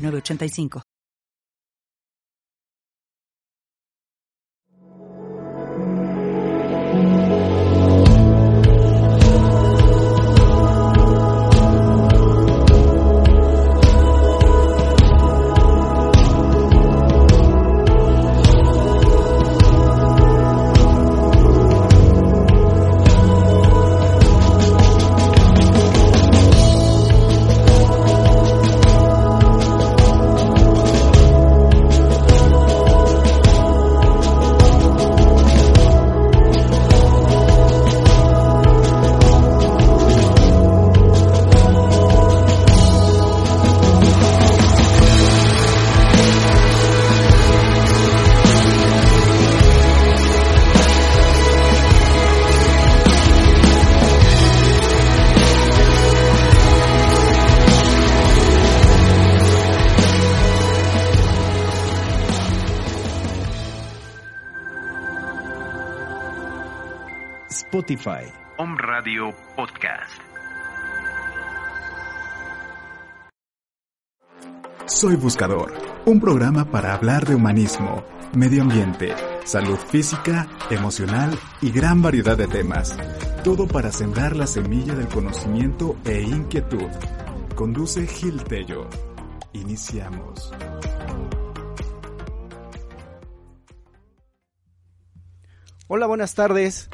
85 Spotify. Home Radio Podcast. Soy Buscador, un programa para hablar de humanismo, medio ambiente, salud física, emocional y gran variedad de temas. Todo para sembrar la semilla del conocimiento e inquietud. Conduce Gil Tello. Iniciamos. Hola, buenas tardes.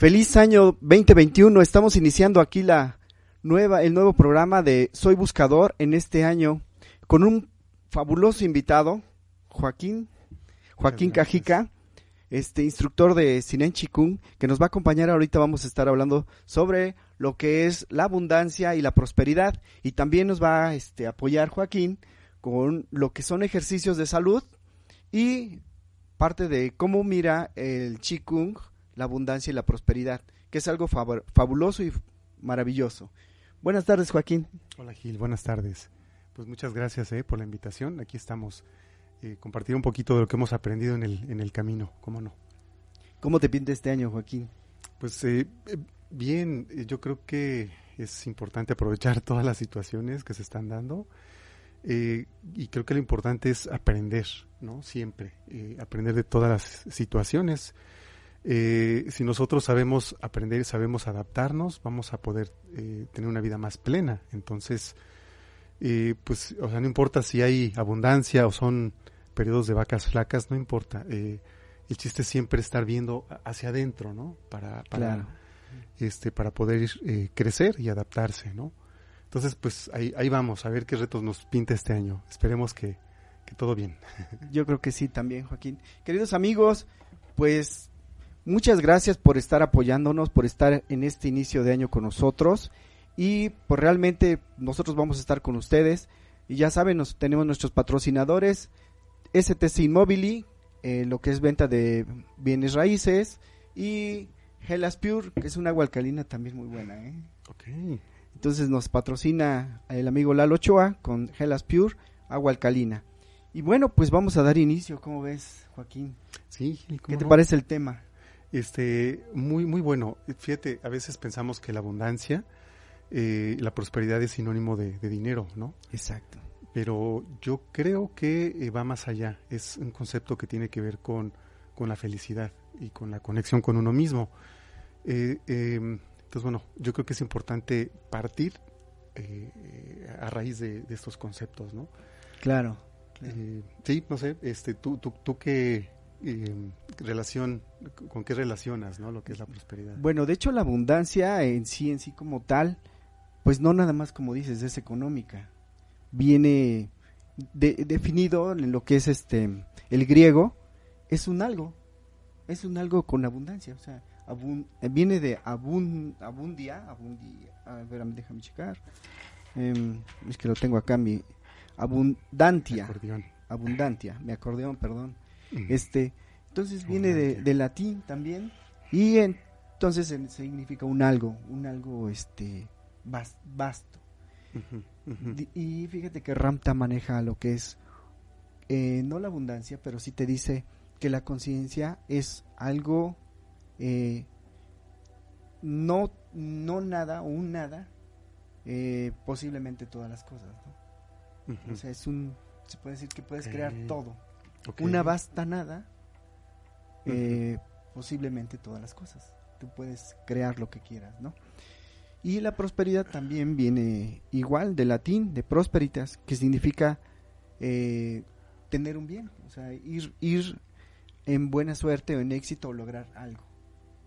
Feliz año 2021. Estamos iniciando aquí la nueva, el nuevo programa de Soy Buscador en este año con un fabuloso invitado, Joaquín, Joaquín Cajica, este instructor de Sinen Chikung, que nos va a acompañar ahorita. Vamos a estar hablando sobre lo que es la abundancia y la prosperidad. Y también nos va a este, apoyar Joaquín con lo que son ejercicios de salud y parte de cómo mira el Chikung la abundancia y la prosperidad, que es algo fabuloso y maravilloso. Buenas tardes, Joaquín. Hola, Gil. Buenas tardes. Pues muchas gracias eh, por la invitación. Aquí estamos eh, compartir un poquito de lo que hemos aprendido en el, en el camino, ¿cómo no? ¿Cómo te pinta este año, Joaquín? Pues eh, eh bien, eh, yo creo que es importante aprovechar todas las situaciones que se están dando. Eh, y creo que lo importante es aprender, ¿no? Siempre, aprender de todas las situaciones. Eh, si nosotros sabemos aprender, sabemos adaptarnos, vamos a poder eh, tener una vida más plena. Entonces, eh, pues, o sea, no importa si hay abundancia o son periodos de vacas flacas, no importa. Eh, el chiste es siempre estar viendo hacia adentro, ¿no? Para, para, Claro. este, para poder eh, crecer y adaptarse, ¿no? Entonces, pues ahí, ahí vamos, a ver qué retos nos pinta este año. Esperemos que, que todo bien. Yo creo que sí también, Joaquín. Queridos amigos, pues muchas gracias por estar apoyándonos, por estar en este inicio de año con nosotros y pues realmente nosotros vamos a estar con ustedes y ya saben, nos, tenemos nuestros patrocinadores, STC Immobili, eh, lo que es venta de bienes raíces y Hellas Pure, que es una agua alcalina también muy buena, ¿eh? Ok. Entonces nos patrocina el amigo Lalo Ochoa con Hellas Pure, agua alcalina. Y bueno, pues vamos a dar inicio, ¿cómo ves, Joaquín? Sí, Gil, ¿cómo ¿Qué te no? parece el tema? Este, muy, muy bueno. Fíjate, a veces pensamos que la abundancia, eh, la prosperidad es sinónimo de, de dinero, ¿no? Exacto. Pero yo creo que eh, va más allá. Es un concepto que tiene que ver con, con la felicidad y con la conexión con uno mismo. Eh, eh, entonces, bueno, yo creo que es importante partir a raíz de, de estos conceptos, ¿no? Claro. Sí, no sé, este, tú, tú, tú qué eh, relación, con qué relacionas, ¿no? Lo que es la prosperidad. Bueno, de hecho la abundancia en sí, en sí como tal, pues no nada más como dices, es económica. Viene de- definido en lo que es este el griego, es un algo, es un algo con abundancia, o sea, abun- viene de abun, abundia, abundia, a ver, déjame checar, Em, es que lo tengo acá, mi abundantia. Acordeón. Abundantia, mi acordeón, perdón. Ujú. Este, entonces viene de, latín también y entonces en- significa un algo, un algo este vas- vasto. Y fíjate que Ramta maneja lo que es eh, no la abundancia, pero sí te dice que la conciencia es algo eh, no no nada o un nada eh, posiblemente todas las cosas, ¿no? O sea, es un se puede decir que puedes crear todo Una vasta nada, eh, posiblemente todas las cosas. Tú puedes crear lo que quieras, ¿no? Y la prosperidad también viene igual de latín, de prosperitas, que significa eh, tener un bien, o sea, ir, ir en buena suerte o en éxito o lograr algo.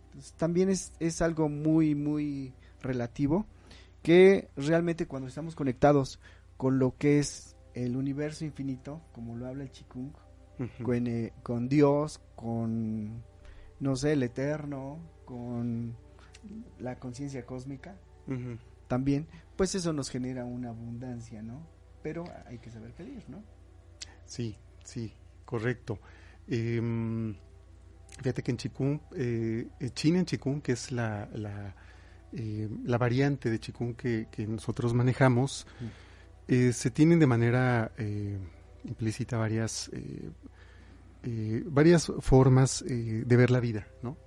Entonces, también es, es algo muy, muy relativo, que realmente cuando estamos conectados con lo que es el universo infinito, como lo habla el Chikung, Con, eh, con Dios, con, no sé, el Eterno, con la conciencia cósmica, también, pues eso nos genera una abundancia, ¿no? Pero hay que saber pedir, ¿no? Sí, sí, correcto. Em, fíjate que en Chikung, eh, China en Chikung, que es la, la, eh, la variante de Chikung que, que nosotros manejamos, eh, se tienen de manera implícita varias, eh, eh, varias formas eh, de ver la vida, ¿no?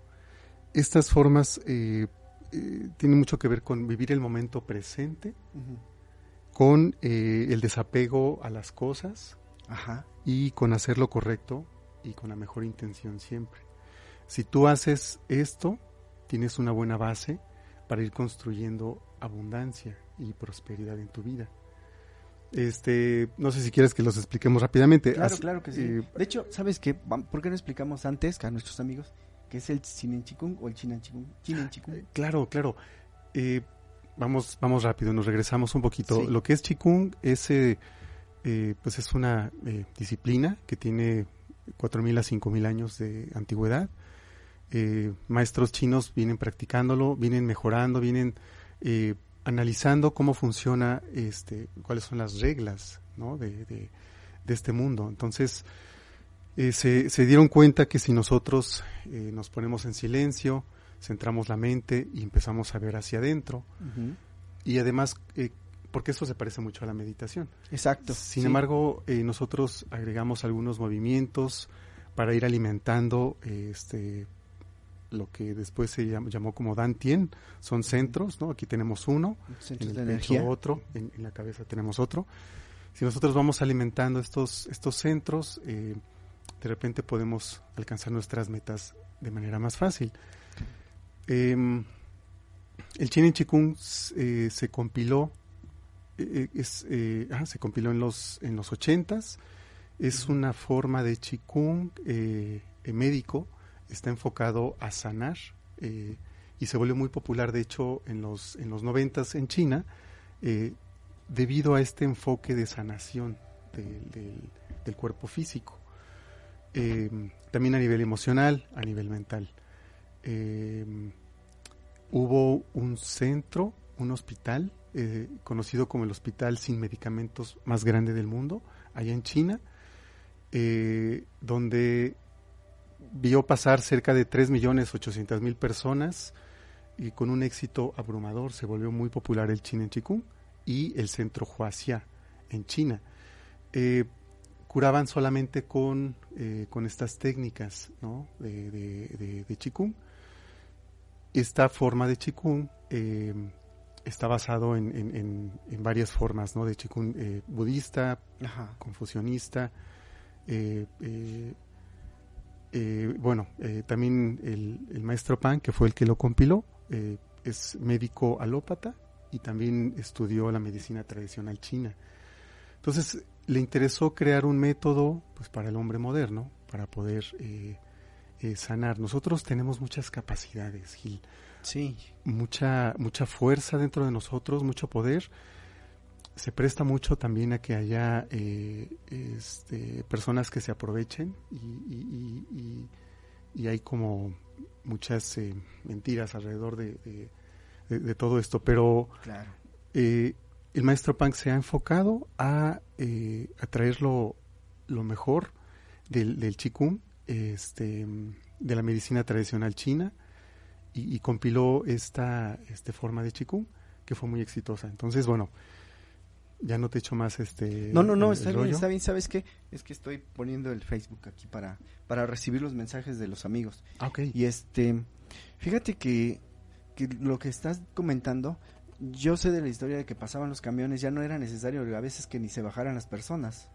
Estas formas eh, tienen mucho que ver con vivir el momento presente, con eh, el desapego a las cosas, Ajá. y con hacer lo correcto y con la mejor intención siempre. Si tú haces esto, tienes una buena base para ir construyendo abundancia y prosperidad en tu vida. Este, no sé si quieres que los expliquemos rápidamente. Claro, claro que sí. eh, de hecho, ¿sabes qué? ¿Por qué no explicamos antes a nuestros amigos qué es el Chinen Chikung o el Chinan Chikung? Chinan Chikung. Claro, claro. Eh, vamos, vamos rápido, nos regresamos un poquito. Sí. Lo que es Qigong es, eh, eh, pues es una eh, disciplina que tiene 4.000 a 5.000 años de antigüedad. Maestros chinos vienen practicándolo, vienen mejorando, vienen eh, analizando cómo funciona, este, cuáles son las reglas ¿no? de, de- de este mundo. Entonces, eh, se, se dieron cuenta que si nosotros eh, nos ponemos en silencio, centramos la mente y empezamos a ver hacia adentro, y además, eh, porque eso se parece mucho a la meditación. Exacto. Sin sí. embargo, eh, nosotros agregamos algunos movimientos para ir alimentando este lo que después se llam- llamó como Dantien, son centros, ¿no? Aquí tenemos uno, Centros en de el energía. pecho otro, en, en la cabeza tenemos otro. Si nosotros vamos alimentando estos, estos centros, eh, de repente podemos alcanzar nuestras metas de manera más fácil. Em, el Chinen Chikung eh, se compiló, eh, es, eh, ah, se compiló en los en los ochentas. Es una forma de Chikung médico, está enfocado a sanar eh, y se volvió muy popular, de hecho, en los en los noventas en China, eh, debido a este enfoque de sanación del- del- cuerpo físico. Eh, también a nivel emocional, a nivel mental. Hubo un centro, un hospital, conocido como el hospital sin medicamentos más grande del mundo, allá en China, donde vio pasar cerca de 3.800.000 personas y con un éxito abrumador se volvió muy popular el Chinen Chikung y el centro Huaxia en China. Eh, curaban solamente con, eh, con estas técnicas ¿no? de, de, de, de Qigong. Esta forma de Qigong eh, está basado en, en, en, en varias formas ¿no? de eh, budista, Ajá. confucionista, eh, bueno, eh, también el, el maestro Pan, que fue el que lo compiló, eh, es médico alópata y también estudió la medicina tradicional china. Entonces le interesó crear un método pues, para el hombre moderno, para poder eh, eh, sanar. Nosotros tenemos muchas capacidades, Gil, Sí. mucha, mucha fuerza dentro de nosotros, mucho poder. Se presta mucho también a que haya eh, este, personas que se aprovechen y, y- y- hay como muchas eh, mentiras alrededor de, de- de- de todo esto. Pero Claro. eh, el maestro Pang se ha enfocado a, eh, a traer lo, lo mejor del, del Qigong, este, de la medicina tradicional china, y, y compiló esta este forma de Qigong que fue muy exitosa. Entonces, bueno, ya no te echo más este. No, no, no, el- está el bien, rollo. está bien. ¿Sabes qué? Es que estoy poniendo el Facebook aquí para, para recibir los mensajes de los amigos. Ah, ok. Y este, fíjate que, que lo que estás comentando, yo sé de la historia de que pasaban los camiones, ya no era necesario a veces que ni se bajaran las personas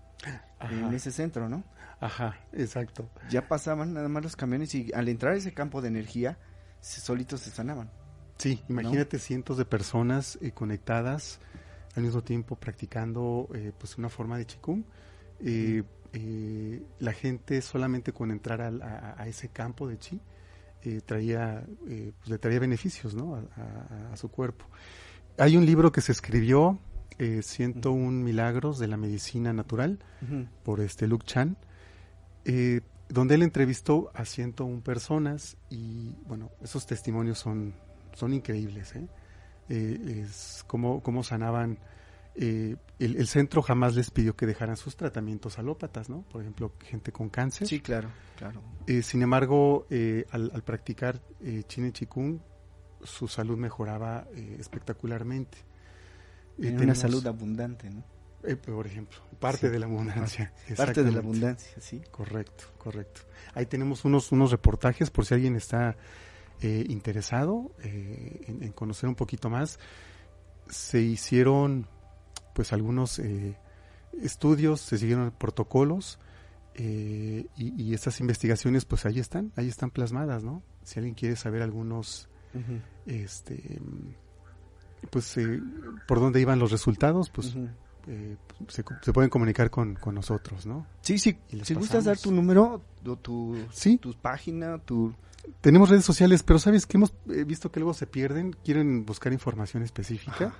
en ese centro, ¿no? ajá, exacto. Ya pasaban nada más los camiones y al entrar a ese campo de energía, se, solitos se sanaban. Sí, imagínate cientos de personas eh, conectadas al mismo tiempo practicando eh, pues una forma de Qigong. Eh, eh, la gente solamente con entrar al- a, a ese campo de chi eh, traía, eh, pues le traía beneficios ¿no? a, a- a su cuerpo. Hay un libro que se escribió, eh, 101 milagros de la medicina natural, por este Luke Chan, donde él entrevistó a 101 personas y bueno, esos testimonios son, son increíbles. ¿eh? Eh, es cómo, cómo sanaban. eh, el, el centro jamás les pidió que dejaran sus tratamientos alópatas, ¿no? Por ejemplo, gente con cáncer. Sí, claro, claro. Eh, sin embargo, eh, al, al practicar eh, Chin y Chikung, su salud mejoraba eh, espectacularmente. Una salud abundante, ¿no? eh, por ejemplo, parte Sí. de la abundancia. Parte de la abundancia, sí. Correcto, correcto. Ahí tenemos unos, unos reportajes por si alguien está eh, interesado eh, en, en conocer un poquito más. Se hicieron pues algunos eh, estudios, se siguieron protocolos eh, y, y estas investigaciones pues ahí están, ahí están plasmadas, ¿no? Si alguien quiere saber algunos, este, pues eh, por dónde iban los resultados, pues. Eh, se, se pueden comunicar con, con nosotros, ¿no? Sí, sí, si gustas dar tu número, tu, Sí. tu página, tu... Tenemos redes sociales, pero sabes que hemos visto que luego se pierden, quieren buscar información específica. Ajá,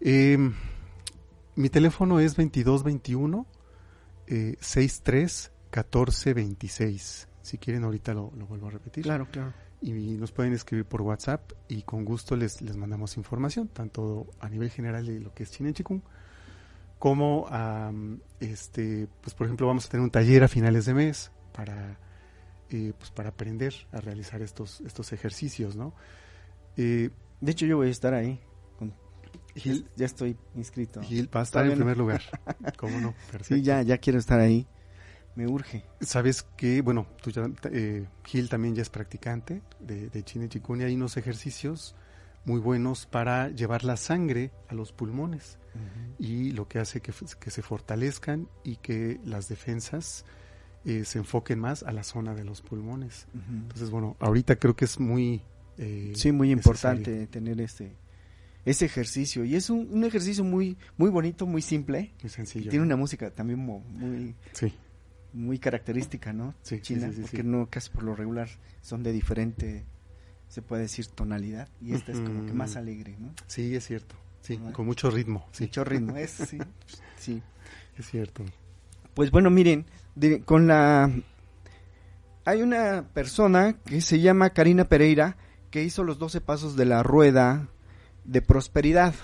Eh, mi teléfono es 2221 eh, 63 14 26. Si quieren ahorita lo, lo vuelvo a repetir. Claro, claro. Y nos pueden escribir por WhatsApp y con gusto les, les mandamos información, tanto a nivel general de lo que es China Chikung, como a, este, pues por ejemplo vamos a tener un taller a finales de mes para, eh, pues para aprender a realizar estos, estos ejercicios, ¿no? Eh, De hecho, yo voy a estar ahí. Gil, ya estoy inscrito. Gil va a estar en no. primer lugar. ¿Cómo no? Perfecto. Sí, ya, ya quiero estar ahí. Me urge. Sabes que, bueno, tú ya, eh, Gil también ya es practicante de, de Chin y Chikung y hay unos ejercicios muy buenos para llevar la sangre a los pulmones y lo que hace que, que se fortalezcan y que las defensas eh, se enfoquen más a la zona de los pulmones. Entonces, bueno, ahorita creo que es muy... eh, Sí, muy necesario. importante tener este ese ejercicio. Y es un, un ejercicio muy muy bonito, muy simple. Muy Y sencillo. tiene ¿no? una música también muy Sí, muy característica, ¿no? Sí, China, sí, sí, porque no casi por lo regular son de diferente, se puede decir tonalidad y esta es como que más alegre, ¿no? sí, es cierto. Sí, con mucho ritmo. Sí, Mucho ritmo, es sí, sí. es cierto. Pues bueno, miren, de- con la hay una persona que se llama Karina Pereira que hizo los 12 pasos de la rueda de prosperidad.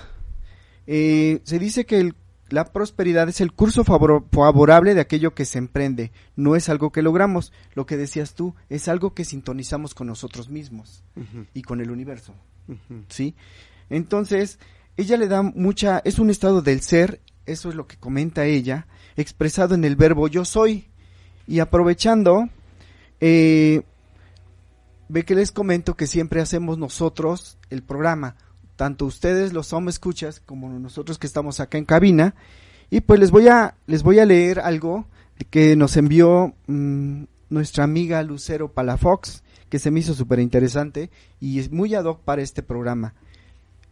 Eh, se dice que el- la prosperidad es el curso favor- favorable de aquello que se emprende, no es algo que logramos. Lo que decías tú, es algo que sintonizamos con nosotros mismos y con el universo. ¿sí? Entonces, ella le da mucha, es un estado del ser, eso es lo que comenta ella, expresado en el verbo yo soy. Y aprovechando, eh, ve que les comento que siempre hacemos nosotros el programa, tanto ustedes los home escuchas como nosotros que estamos acá en cabina, y pues les voy a, les voy a leer algo que nos envió mm, nuestra amiga Lucero Palafox, que se me hizo súper interesante y es muy ad hoc para este programa.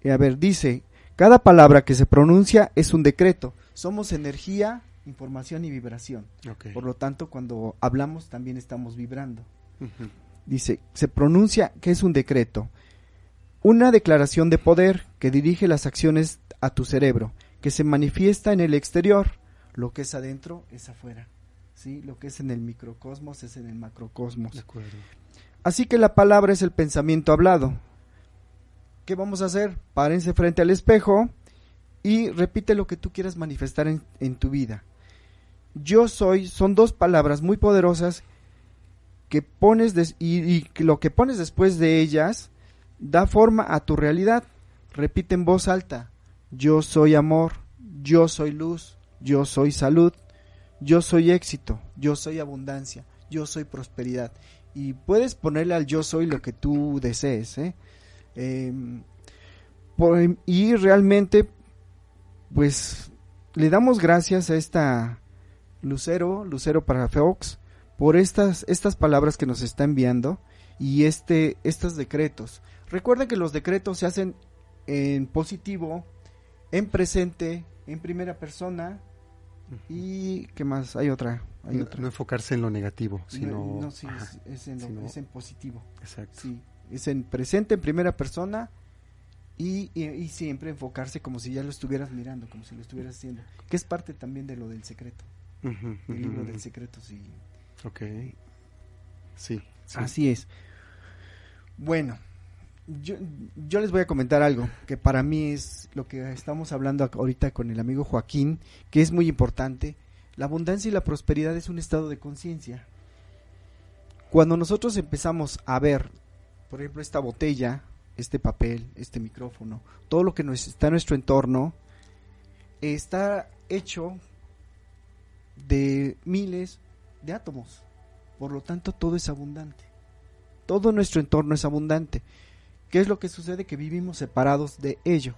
Eh, a ver, dice, cada palabra que se pronuncia es un decreto. Somos energía, información y vibración. Por lo tanto, cuando hablamos también estamos vibrando. Dice, se pronuncia que es un decreto. Una declaración de poder que dirige las acciones a tu cerebro, que se manifiesta en el exterior. Lo que es adentro es afuera. ¿Sí? Lo que es en el microcosmos es en el macrocosmos. De acuerdo. Así que la palabra es el pensamiento hablado. ¿Qué vamos a hacer? Párense frente al espejo y repite lo que tú quieras manifestar en, en tu vida. Yo soy son dos palabras muy poderosas que pones des- y, lo que pones después de ellas da forma a tu realidad. Repite en voz alta. Yo soy amor, yo soy luz, yo soy salud, yo soy éxito, yo soy abundancia, yo soy prosperidad. Y puedes ponerle al yo soy lo que tú desees. ¿eh? Em, y realmente, pues, le damos gracias a esta Lucero, Lucero para Fox, por estas, estas palabras que nos está enviando y este, estos decretos. Recuerden que los decretos se hacen en positivo, en presente, en primera persona y ¿qué más? Hay otra, hay No, otra. no enfocarse en lo negativo, No, sino... no, sí, Ajá, es, es en lo- sino- es en positivo. Exacto. Sí, es en presente, en primera persona y, y, y siempre enfocarse como si ya lo estuvieras mirando, como si lo estuvieras haciendo, que es parte también de lo del secreto, Ujú, el libro ujú. del secreto, sí. Ok. Sí. Sí. Así es. Bueno, yo, yo les voy a comentar algo que para mí es lo que estamos hablando ahorita con el amigo Joaquín, que es muy importante. La abundancia y la prosperidad es un estado de conciencia. Cuando nosotros empezamos a ver, por ejemplo, esta botella, este papel, este micrófono, todo lo que nos está en nuestro entorno, está hecho de miles de átomos. Por lo tanto, todo es abundante. Todo nuestro entorno es abundante. ¿Qué es lo que sucede? Que vivimos separados de ello.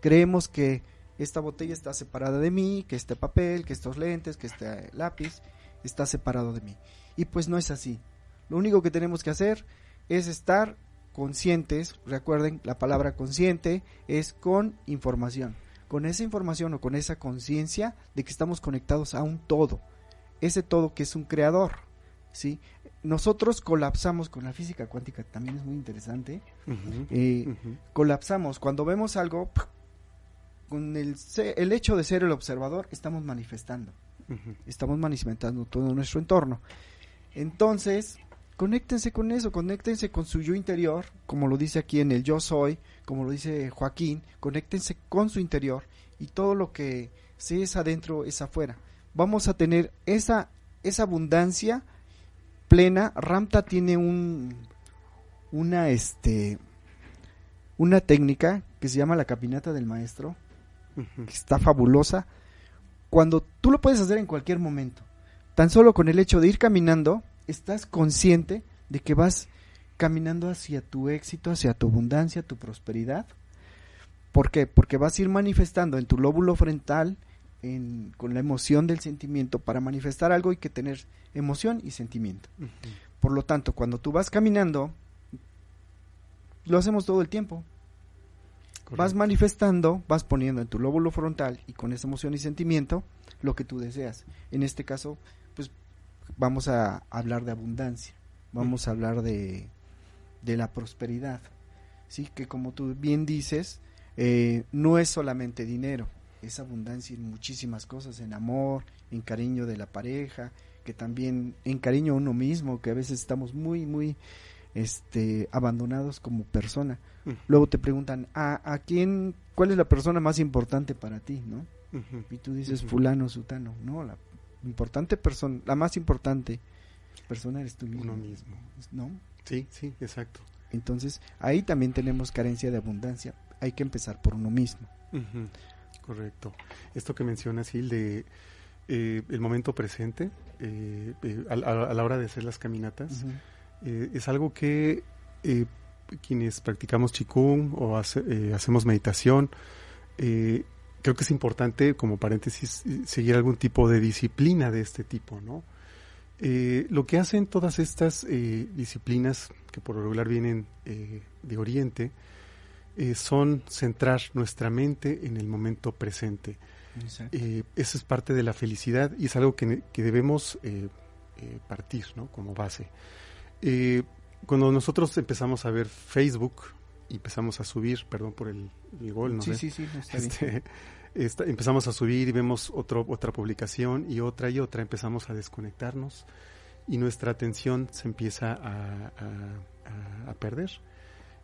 Creemos que esta botella está separada de mí, que este papel, que estos lentes, que este lápiz está separado de mí. Y pues no es así. Lo único que tenemos que hacer es estar conscientes. Recuerden, la palabra consciente es con información. Con esa información o con esa conciencia de que estamos conectados a un todo. Ese todo que es un creador. ¿Sí? Nosotros colapsamos con la física cuántica, también es muy interesante. Eh, colapsamos. Cuando vemos algo con el, el hecho de ser el observador estamos manifestando. Estamos manifestando todo nuestro entorno. Entonces conéctense con eso conéctense con su yo interior como lo dice aquí en el yo soy como lo dice Joaquín conéctense con su interior y todo lo que se es adentro es afuera. Vamos a tener esa esa abundancia plena Ramta tiene un una este una técnica que se llama la caminata del maestro, que está fabulosa, cuando tú lo puedes hacer en cualquier momento. Tan solo con el hecho de ir caminando, estás consciente de que vas caminando hacia tu éxito, hacia tu abundancia, tu prosperidad. ¿Por qué? Porque vas a ir manifestando en tu lóbulo frontal, en- con la emoción del sentimiento. Para manifestar algo hay que tener emoción y sentimiento. Por lo tanto, cuando tú vas caminando, lo hacemos todo el tiempo. Vas manifestando, vas poniendo en tu lóbulo frontal y con esa emoción y sentimiento lo que tú deseas. En este caso, pues vamos a hablar de abundancia, vamos a hablar de, de la prosperidad. Sí, que como tú bien dices, eh, no es solamente dinero, es abundancia en muchísimas cosas, en amor, en cariño de la pareja, que también en cariño a uno mismo, que a veces estamos muy, muy este, abandonados como persona. Luego te preguntan, ¿a, a quién, cuál es la persona más importante para ti, no? Y tú dices, fulano, sutano. No, la importante persona, la más importante persona eres tú mismo. Uno mismo. ¿No? Sí, sí, exacto. Entonces, ahí también tenemos carencia de abundancia. Hay que empezar por uno mismo. Correcto. Esto que mencionas, Gil, de eh, el momento presente, eh, eh, a, la hora de hacer las caminatas, es algo que quienes practicamos Qigong o hace- hacemos meditación, creo que es importante, como paréntesis, seguir algún tipo de disciplina de este tipo, ¿no? Lo que hacen todas estas eh, disciplinas, que por lo regular vienen eh, de Oriente, eh, son centrar nuestra mente en el momento presente. Eh, eso es parte de la felicidad y es algo que, que debemos eh, eh, partir ¿no? como base. Cuando nosotros empezamos a ver Facebook empezamos a subir, perdón por el, el gol, no sí, sí, sí, está bien. este, esta- empezamos a subir y vemos otro, otra publicación y otra y otra, empezamos a desconectarnos y nuestra atención se empieza a- a perder.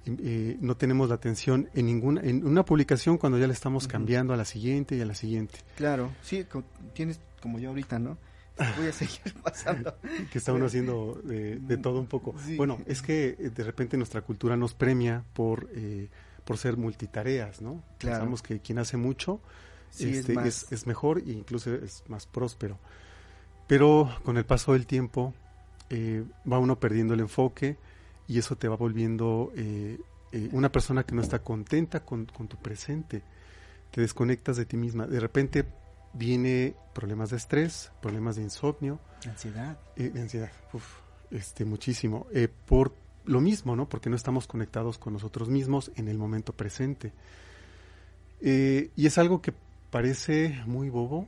Eh, no tenemos la atención en ninguna en una publicación cuando ya le estamos cambiando a la siguiente y a la siguiente. Claro, sí, tienes como yo ahorita, ¿no? Voy a seguir pasando. que está uno haciendo de, de todo un poco. Sí. Bueno, es que eh, de repente nuestra cultura nos premia por eh, por ser multitareas, ¿no? Claro. Pensamos que quien hace mucho Sí, es este, más- es, es mejor e incluso es más próspero. Pero con el paso del tiempo eh, va uno perdiendo el enfoque y eso te va volviendo eh, eh, una persona que no está contenta con, con tu presente. Te desconectas de ti misma. De repente viene problemas de estrés, problemas de insomnio, Ansiedad. eh, ansiedad, uf, este, muchísimo. Por lo mismo, ¿no? Porque no estamos conectados con nosotros mismos en el momento presente. Y es algo que parece muy bobo,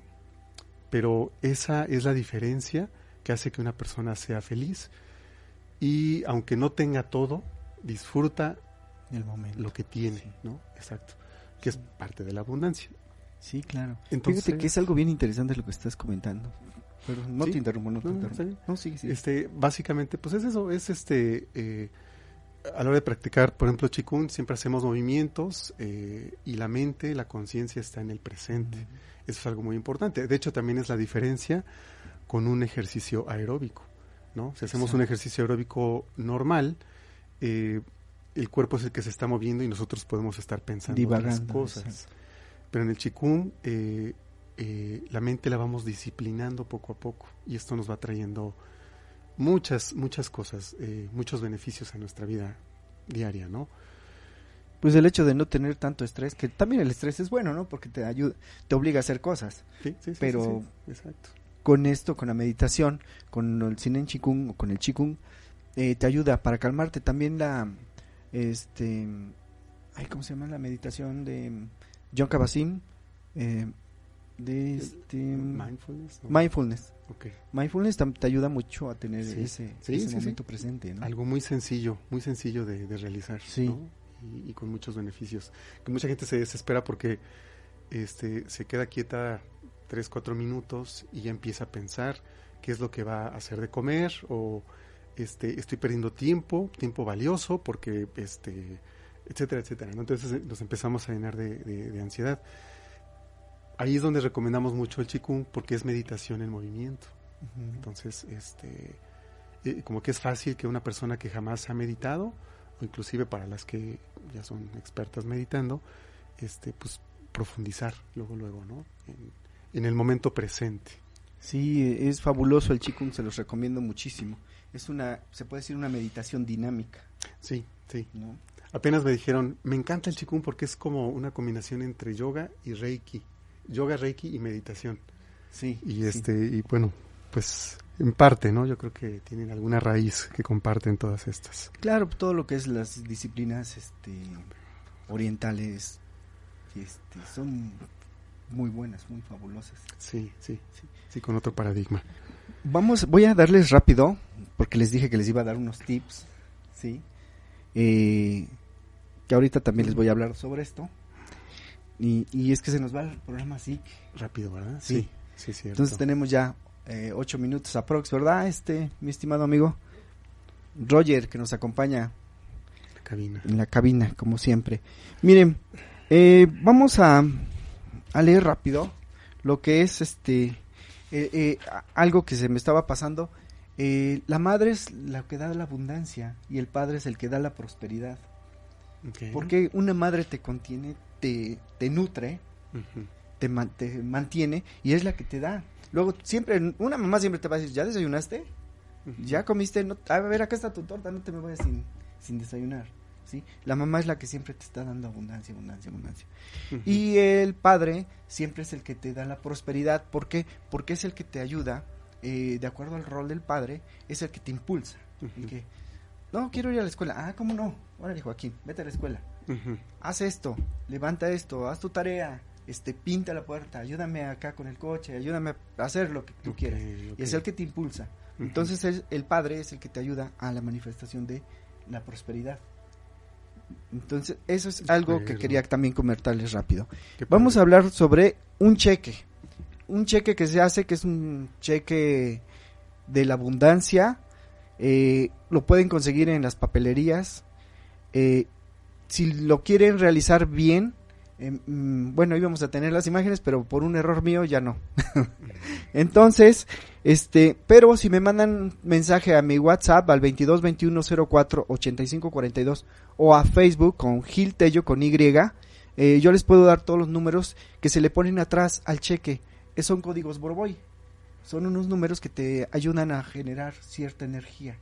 pero esa es la diferencia que hace que una persona sea feliz. Y aunque no tenga todo, disfruta El momento. lo que tiene, Sí. ¿no? Exacto. Que es parte de la abundancia. Sí, claro. Entonces- Fíjate que es algo bien interesante lo que estás comentando. Pero no Sí. te interrumpo, no te No, interrumpo. No, sigue, sigue. Este, básicamente, pues es eso, es este, eh, a la hora de practicar, por ejemplo, Qigong, siempre hacemos movimientos eh, y la mente, la conciencia está en el presente. Eso es algo muy importante. De hecho, también es la diferencia con un ejercicio aeróbico, ¿no? Si hacemos un ejercicio aeróbico normal, eh, el cuerpo es el que se está moviendo y nosotros podemos estar pensando otras Divagando, cosas. exacto. Pero en el Qigong, eh, eh, la mente la vamos disciplinando poco a poco y esto nos va trayendo muchas, muchas cosas, muchos beneficios a nuestra vida diaria, ¿no? Pues el hecho de no tener tanto estrés, que también el estrés es bueno, ¿no? Porque te ayuda, te obliga a hacer cosas. Sí, sí, sí, Pero- sí, sí, exacto. Con esto, con la meditación, con el Sinen Chikung o con el Chikung, eh, te ayuda para calmarte. También la, este, ay, ¿cómo se llama la meditación de John Kabat-Zinn? Eh, de este, Mindfulness. ¿no? mindfulness. Ok. Mindfulness te ayuda mucho a tener Sí. ese, Sí, ese sí. momento presente, ¿no? Algo muy sencillo, muy sencillo de, de realizar, Sí. ¿no? Y, y con muchos beneficios. Que mucha gente se desespera porque este, se queda quieta tres, cuatro minutos y ya empieza a pensar qué es lo que va a hacer de comer o este, estoy perdiendo tiempo, tiempo valioso porque, este, etcétera, etcétera. ¿no? Entonces eh, nos empezamos a llenar de, de- de ansiedad. Ahí es donde recomendamos mucho el Qigong porque es meditación en movimiento. Entonces, este, eh, como que es fácil que una persona que jamás ha meditado, o inclusive para las que ya son expertas meditando, este, pues profundizar luego, luego, ¿no? En, en el momento presente. Sí, es fabuloso el Qigong, se los recomiendo muchísimo. Es una, se puede decir una meditación dinámica, Sí, sí. ¿no? Apenas me dijeron, me encanta el Qigong porque es como una combinación entre yoga y Reiki. Yoga, Reiki y meditación. Sí. Y sí. este, y bueno, pues en parte, ¿no? Yo creo que tienen alguna raíz que comparten todas estas. Claro, todo lo que es las disciplinas este, orientales este, son muy buenas, muy fabulosas. Sí, sí, sí, sí, con otro paradigma. Vamos, voy a darles rápido, porque les dije que les iba a dar unos tips, ¿sí? Eh, que ahorita también les voy a hablar sobre esto. Y, y es que se nos va el programa así. Rápido, ¿verdad? Sí. Sí, sí, cierto. Entonces tenemos ya eh, ocho minutos aprox, ¿verdad? Este, mi estimado amigo Roger, que nos acompaña La cabina. en la cabina, como siempre. Miren, eh, vamos a, a leer rápido lo que es este eh, eh, algo que se me estaba pasando. Eh, la madre es la que da la abundancia y el padre es el que da la prosperidad. Porque una madre te contiene, te, te nutre, te, man- te mantiene y es la que te da. Luego siempre, una mamá siempre te va a decir, ¿ya desayunaste? ¿Ya comiste? No, a ver, acá está tu torta, no te me vayas sin, sin desayunar. ¿Sí? La mamá es la que siempre te está dando abundancia, abundancia, abundancia. Y el padre siempre es el que te da la prosperidad. ¿Por qué? Porque es el que te ayuda, eh, de acuerdo al rol del padre, es el que te impulsa. El Ujú. que, no, quiero ir a la escuela. Ah, ¿cómo no? Órale, Joaquín, vete a la escuela. Haz esto, levanta esto, haz tu tarea, este, pinta la puerta, ayúdame acá con el coche, ayúdame a hacer lo que tú quieras. Y es el que te impulsa. Entonces el, el padre es el que te ayuda a la manifestación de la prosperidad. Entonces eso es algo que quería también comentarles rápido. Vamos a hablar sobre un cheque. Un cheque que se hace, que es un cheque de la abundancia. eh, lo pueden conseguir en las papelerías. eh, si lo quieren realizar bien, mm, bueno, íbamos a tener las imágenes, pero por un error mío ya no. Entonces, este, pero si me mandan mensaje a mi WhatsApp al 22 21 04 85 42 o a Facebook con Gil Tello con Y, eh, yo les puedo dar todos los números que se le ponen atrás al cheque. Eh, son códigos Borboy. Son unos números que te ayudan a generar cierta energía.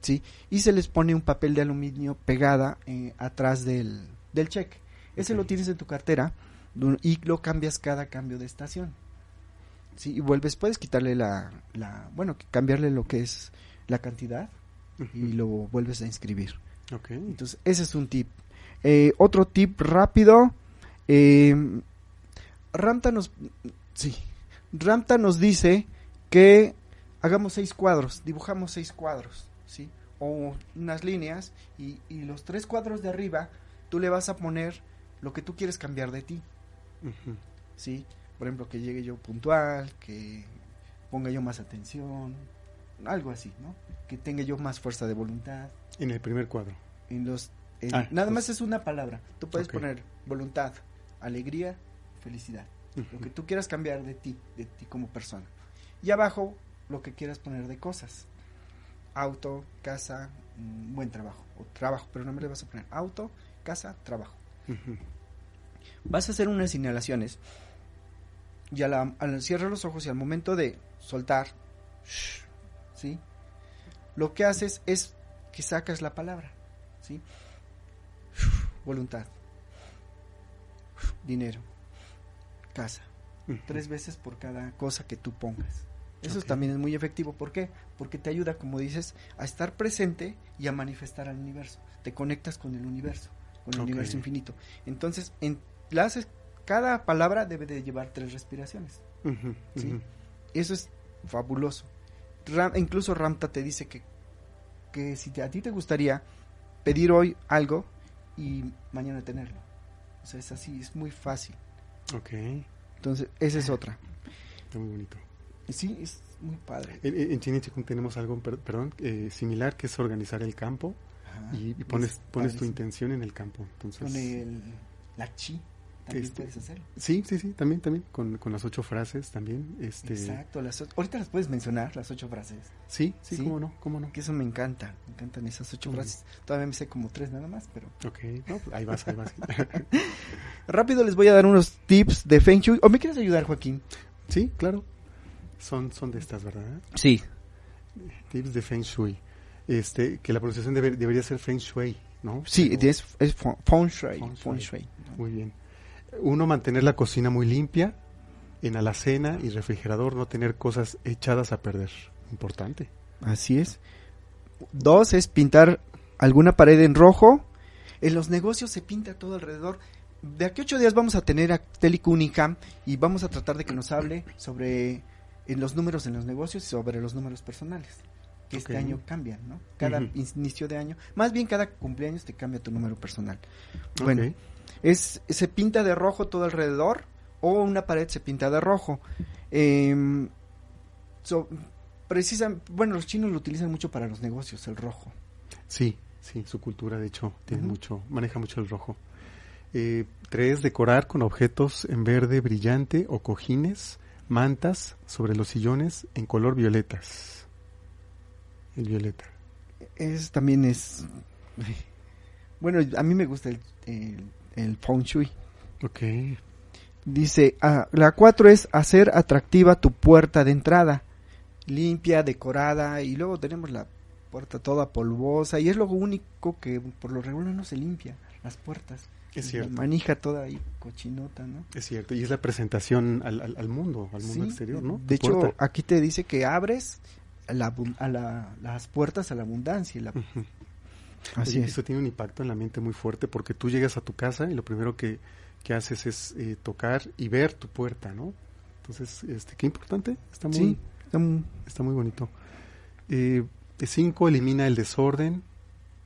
¿sí? Y se les pone un papel de aluminio pegada eh, atrás del, del cheque. Ese lo tienes en tu cartera y lo cambias cada cambio de estación. ¿sí? Y vuelves, puedes quitarle la, la, bueno, cambiarle lo que es la cantidad y lo vuelves a inscribir. Ok. Entonces, ese es un tip. Eh, otro tip rápido. eh, Ramta nos, sí, Ramta nos dice que hagamos seis cuadros, dibujamos seis cuadros, sí, o unas líneas y, y los tres cuadros de arriba tú le vas a poner lo que tú quieres cambiar de ti, sí. Por ejemplo, que llegue yo puntual, que ponga yo más atención, algo así, ¿no? Que tenga yo más fuerza de voluntad. En el primer cuadro. en los en- Ah, nada pues- más es una palabra. Tú puedes poner voluntad alegría felicidad. Lo que tú quieras cambiar de ti de ti como persona. Y abajo lo que quieras poner de cosas. Auto casa mm, buen trabajo o trabajo pero no me le vas a poner auto casa trabajo Vas a hacer unas inhalaciones y a la- al cierrar los ojos y al momento de soltar, ¿sí? Lo que haces es que sacas la palabra, ¿sí? Voluntad, dinero, casa, tres veces por cada cosa que tú pongas. Eso también es muy efectivo. ¿Por qué? Porque te ayuda, como dices, a estar presente y a manifestar al universo. Te conectas con el universo, con el universo infinito. Entonces, en, la haces, cada palabra debe de llevar tres respiraciones. Eso es fabuloso. Ram- incluso Ramta te dice que, que si te- a ti te gustaría pedir hoy algo y mañana tenerlo. O sea, es así, es muy fácil. Ok. Entonces, esa es otra. Está muy bonito. Sí, es muy padre. En, en Chini Chikung tenemos algo, per- perdón, eh, similar, que es organizar el campo Ajá. y, y pones, Es pones tu intención en el campo. Entonces, Con el, la chi también Este, puedes hacerlo. Sí, sí, sí, también, también, con, con las ocho frases también. Este, Exacto. Las, ahorita las puedes mencionar, las ocho frases. Sí, sí, Sí. cómo no, cómo no. Que eso me encanta. Me encantan esas ocho frases. Todavía me sé como tres nada más, pero... Ok, no, pues ahí vas, ahí vas. Rápido les voy a dar unos tips de Feng Shui. ¿O me quieres ayudar, Joaquín? sí, claro. Son, son de estas, ¿verdad? Sí. Tips de Feng Shui. Este, que la pronunciación debe- debería ser Feng Shui, ¿no? Sí, Pero- es, es Feng Feng Shui. Feng. Shui. Muy bien. Uno, mantener la cocina muy limpia. En alacena y refrigerador no tener cosas echadas a perder. Importante. Así es. Dos es pintar alguna pared en rojo. En los negocios se pinta todo alrededor. De aquí a ocho días vamos a tener a Teli Cunningham y vamos a tratar de que nos hable sobre en los números en los negocios y sobre los números personales. Que este año cambian, ¿no? Cada inicio de año. Más bien cada cumpleaños te cambia tu número personal. Bueno, es se pinta de rojo todo alrededor o una pared se pinta de rojo. So- precisa- bueno, los chinos lo utilizan mucho para los negocios, el rojo. Sí, sí, su cultura de hecho tiene mucho, maneja mucho el rojo. Eh, tres, decorar con objetos en verde brillante o cojines, mantas sobre los sillones en color violetas. El violeta. Es también es bueno, a mí me gusta el, el, el feng shui. Ok. Dice, ah, la cuatro es hacer atractiva tu puerta de entrada, limpia, decorada, y luego tenemos la puerta toda polvosa, y es lo único que por lo regular no se limpia, las puertas. Es La cierto. manija toda ahí cochinota, ¿no? Es cierto. Y es la presentación al, al, al mundo, al mundo Sí, exterior, ¿no? De hecho, aquí te dice que abres a la abun- a la- las puertas a la abundancia. y la-. Así Oye, es. Eso tiene un impacto en la mente muy fuerte porque tú llegas a tu casa y lo primero que, que haces es eh, tocar y ver tu puerta, ¿no? Entonces, este, qué importante. Está muy, Sí, está muy- está muy bonito. Eh, cinco, elimina el desorden.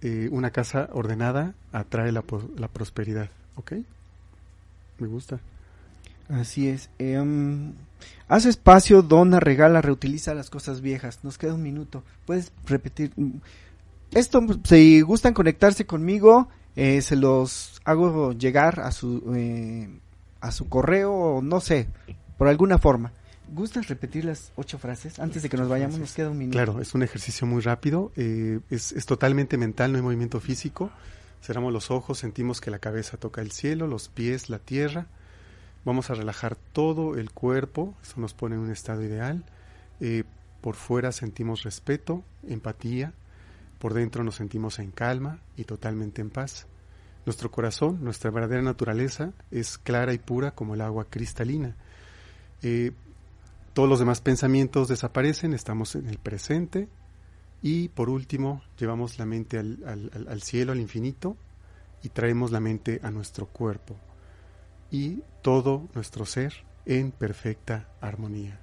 Eh, una casa ordenada atrae la, la prosperidad. ¿Ok? Me gusta. así es. Em, haz espacio, dona, regala, reutiliza las cosas viejas. Nos queda un minuto. Puedes repetir. Esto, si gustan conectarse conmigo, eh, se los hago llegar a su, eh, a su correo, no sé, por alguna forma. ¿Gustas repetir las ocho frases antes de que nos vayamos? Nos queda un minuto. Claro, es un ejercicio muy rápido, eh, es, es, totalmente mental, no hay movimiento físico. Cerramos los ojos, sentimos que la cabeza toca el cielo, los pies, la tierra. Vamos a relajar todo el cuerpo, eso nos pone en un estado ideal. Eh, por fuera sentimos respeto, empatía, por dentro nos sentimos en calma y totalmente en paz. Nuestro corazón, nuestra verdadera naturaleza, es clara y pura como el agua cristalina. Eh, todos los demás pensamientos desaparecen, estamos en el presente y por último llevamos la mente al, cielo, al infinito y traemos la mente a nuestro cuerpo y todo nuestro ser en perfecta armonía.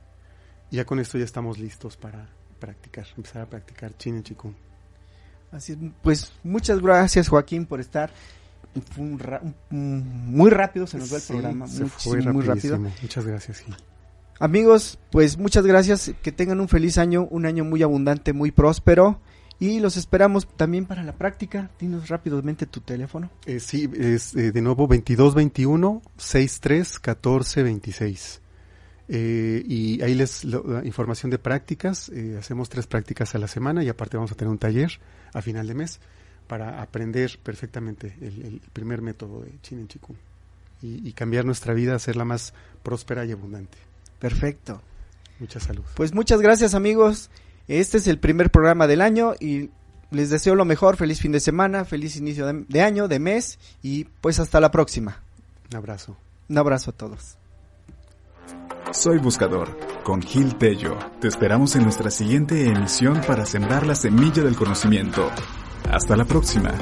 Ya con esto ya estamos listos para practicar, empezar a practicar Chin Chikung. Así es, pues muchas gracias Joaquín por estar. Fue un ra un, muy rápido se nos va el Sí, programa, se muy, fue muy rápido. Muchas gracias, Gil. Amigos, pues muchas gracias, que tengan un feliz año, un año muy abundante, muy próspero y los esperamos también para la práctica. Dinos rápidamente tu teléfono. Eh, sí, es eh, de nuevo 2221 63 14 26. Eh, y ahí les lo- la información de prácticas. eh, hacemos tres prácticas a la semana y aparte vamos a tener un taller a final de mes para aprender perfectamente el, el primer método de Chin en Chikung y, y cambiar nuestra vida, hacerla más próspera y abundante. Perfecto. Mucha salud. Pues muchas gracias amigos. Este es el primer programa del año y les deseo lo mejor, feliz fin de semana, feliz inicio de, de año, de mes y pues hasta la próxima. Un abrazo. Un abrazo a todos. Soy Buscador, con Gil Tello. Te esperamos en nuestra siguiente emisión para sembrar la semilla del conocimiento. Hasta la próxima.